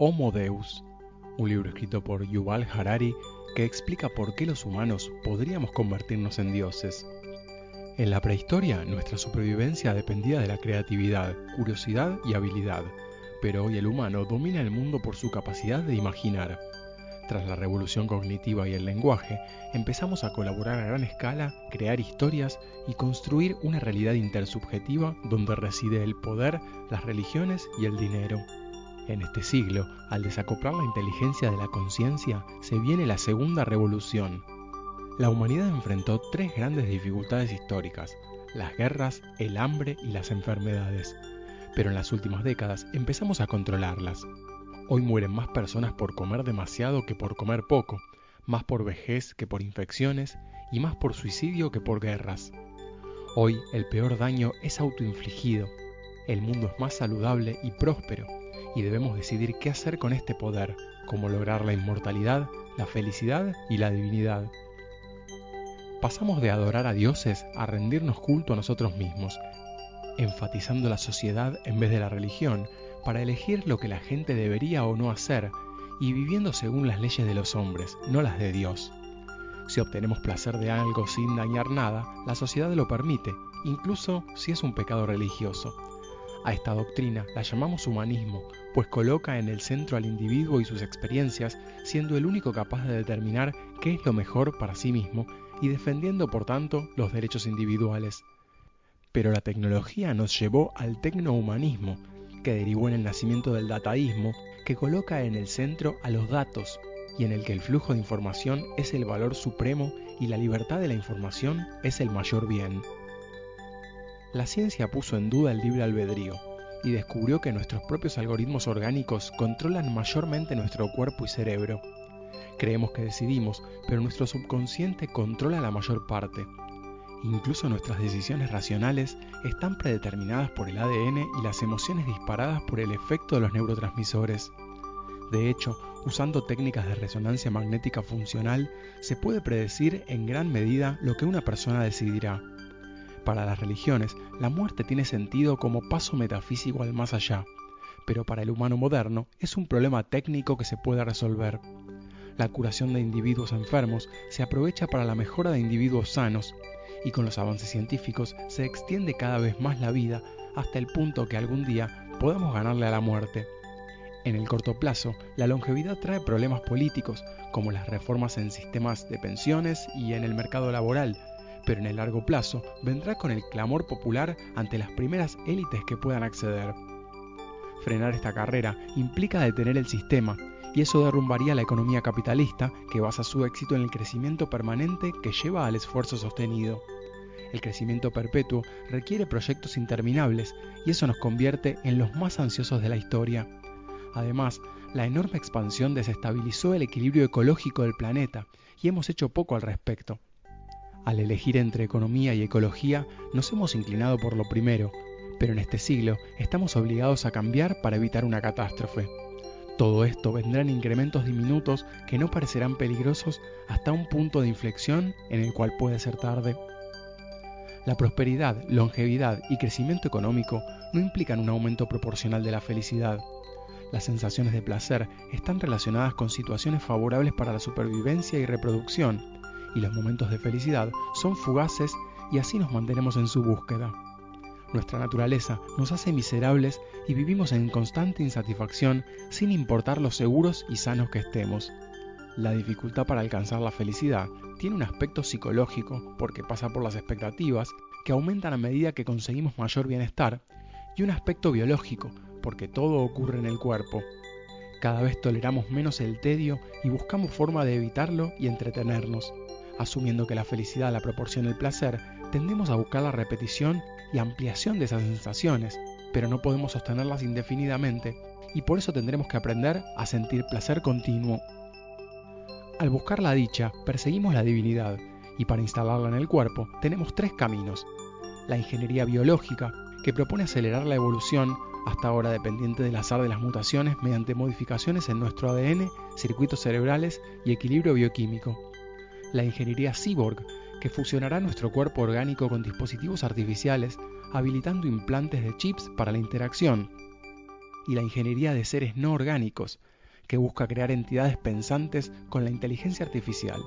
Homo Deus, un libro escrito por Yuval Harari que explica por qué los humanos podríamos convertirnos en dioses. En la prehistoria, nuestra supervivencia dependía de la creatividad, curiosidad y habilidad, pero hoy el humano domina el mundo por su capacidad de imaginar. Tras la revolución cognitiva y el lenguaje, empezamos a colaborar a gran escala, crear historias y construir una realidad intersubjetiva donde reside el poder, las religiones y el dinero. En este siglo, al desacoplar la inteligencia de la conciencia, se viene la segunda revolución. La humanidad enfrentó tres grandes dificultades históricas, las guerras, el hambre y las enfermedades. Pero en las últimas décadas empezamos a controlarlas. Hoy mueren más personas por comer demasiado que por comer poco, más por vejez que por infecciones y más por suicidio que por guerras. Hoy el peor daño es autoinfligido. El mundo es más saludable y próspero y debemos decidir qué hacer con este poder, cómo lograr la inmortalidad, la felicidad y la divinidad. Pasamos de adorar a dioses a rendirnos culto a nosotros mismos, enfatizando la sociedad en vez de la religión, para elegir lo que la gente debería o no hacer, y viviendo según las leyes de los hombres, no las de Dios. Si obtenemos placer de algo sin dañar nada, la sociedad lo permite, incluso si es un pecado religioso. A esta doctrina la llamamos humanismo, pues coloca en el centro al individuo y sus experiencias, siendo el único capaz de determinar qué es lo mejor para sí mismo y defendiendo por tanto los derechos individuales. Pero la tecnología nos llevó al tecnohumanismo, que derivó en el nacimiento del dataísmo, que coloca en el centro a los datos y en el que el flujo de información es el valor supremo y la libertad de la información es el mayor bien. La ciencia puso en duda el libre albedrío y descubrió que nuestros propios algoritmos orgánicos controlan mayormente nuestro cuerpo y cerebro. Creemos que decidimos, pero nuestro subconsciente controla la mayor parte. Incluso nuestras decisiones racionales están predeterminadas por el ADN y las emociones disparadas por el efecto de los neurotransmisores. De hecho, usando técnicas de resonancia magnética funcional, se puede predecir en gran medida lo que una persona decidirá. Para las religiones, la muerte tiene sentido como paso metafísico al más allá, pero para el humano moderno es un problema técnico que se puede resolver. La curación de individuos enfermos se aprovecha para la mejora de individuos sanos, y con los avances científicos se extiende cada vez más la vida hasta el punto que algún día podamos ganarle a la muerte. En el corto plazo, la longevidad trae problemas políticos, como las reformas en sistemas de pensiones y en el mercado laboral, pero en el largo plazo vendrá con el clamor popular ante las primeras élites que puedan acceder. Frenar esta carrera implica detener el sistema, y eso derrumbaría la economía capitalista que basa su éxito en el crecimiento permanente que lleva al esfuerzo sostenido. El crecimiento perpetuo requiere proyectos interminables y eso nos convierte en los más ansiosos de la historia. Además, la enorme expansión desestabilizó el equilibrio ecológico del planeta y hemos hecho poco al respecto. Al elegir entre economía y ecología, nos hemos inclinado por lo primero, pero en este siglo estamos obligados a cambiar para evitar una catástrofe. Todo esto vendrá en incrementos diminutos que no parecerán peligrosos hasta un punto de inflexión en el cual puede ser tarde. La prosperidad, longevidad y crecimiento económico no implican un aumento proporcional de la felicidad. Las sensaciones de placer están relacionadas con situaciones favorables para la supervivencia y reproducción, y los momentos de felicidad son fugaces y así nos mantenemos en su búsqueda. Nuestra naturaleza nos hace miserables y vivimos en constante insatisfacción sin importar lo seguros y sanos que estemos. La dificultad para alcanzar la felicidad tiene un aspecto psicológico porque pasa por las expectativas que aumentan a medida que conseguimos mayor bienestar y un aspecto biológico porque todo ocurre en el cuerpo. Cada vez toleramos menos el tedio y buscamos forma de evitarlo y entretenernos. Asumiendo que la felicidad la proporciona el placer, tendemos a buscar la repetición y ampliación de esas sensaciones, pero no podemos sostenerlas indefinidamente y por eso tendremos que aprender a sentir placer continuo. Al buscar la dicha, perseguimos la divinidad y para instalarla en el cuerpo tenemos tres caminos. La ingeniería biológica, que propone acelerar la evolución, hasta ahora dependiente del azar de las mutaciones mediante modificaciones en nuestro ADN, circuitos cerebrales y equilibrio bioquímico la ingeniería cyborg, que fusionará nuestro cuerpo orgánico con dispositivos artificiales, habilitando implantes de chips para la interacción. y la ingeniería de seres no orgánicos, que busca crear entidades pensantes con la inteligencia artificial.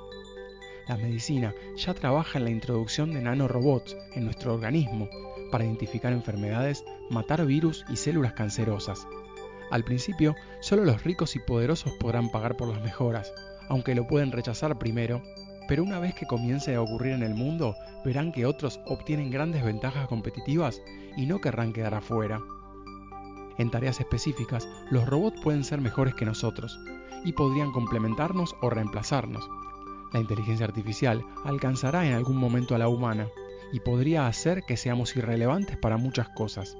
La medicina ya trabaja en la introducción de nanorobots en nuestro organismo para identificar enfermedades, matar virus y células cancerosas. Al principio, solo los ricos y poderosos podrán pagar por las mejoras, aunque lo pueden rechazar primero, pero una vez que comience a ocurrir en el mundo, verán que otros obtienen grandes ventajas competitivas y no querrán quedar afuera. En tareas específicas, los robots pueden ser mejores que nosotros y podrían complementarnos o reemplazarnos. La inteligencia artificial alcanzará en algún momento a la humana y podría hacer que seamos irrelevantes para muchas cosas.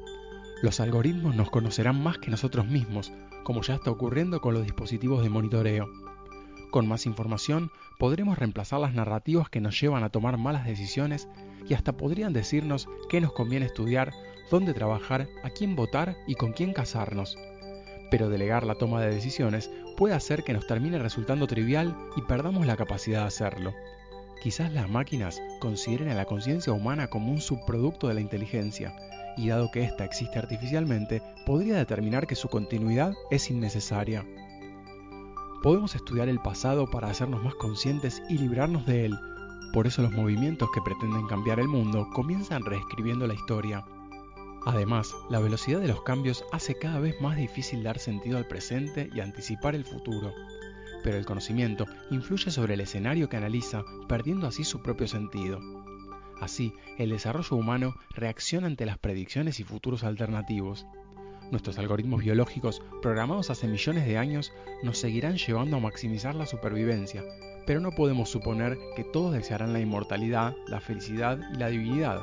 Los algoritmos nos conocerán más que nosotros mismos, como ya está ocurriendo con los dispositivos de monitoreo. Con más información podremos reemplazar las narrativas que nos llevan a tomar malas decisiones y hasta podrían decirnos qué nos conviene estudiar, dónde trabajar, a quién votar y con quién casarnos. Pero delegar la toma de decisiones puede hacer que nos termine resultando trivial y perdamos la capacidad de hacerlo. Quizás las máquinas consideren a la conciencia humana como un subproducto de la inteligencia, y dado que ésta existe artificialmente, podría determinar que su continuidad es innecesaria. Podemos estudiar el pasado para hacernos más conscientes y librarnos de él. Por eso los movimientos que pretenden cambiar el mundo comienzan reescribiendo la historia. Además, la velocidad de los cambios hace cada vez más difícil dar sentido al presente y anticipar el futuro. Pero el conocimiento influye sobre el escenario que analiza, perdiendo así su propio sentido. Así, el desarrollo humano reacciona ante las predicciones y futuros alternativos. Nuestros algoritmos biológicos, programados hace millones de años, nos seguirán llevando a maximizar la supervivencia, pero no podemos suponer que todos desearán la inmortalidad, la felicidad y la divinidad.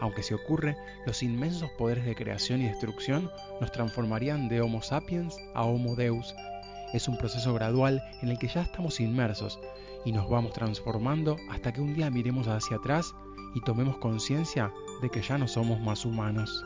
Aunque si ocurre, los inmensos poderes de creación y destrucción nos transformarían de Homo sapiens a Homo Deus. Es un proceso gradual en el que ya estamos inmersos y nos vamos transformando hasta que un día miremos hacia atrás y tomemos conciencia de que ya no somos más humanos.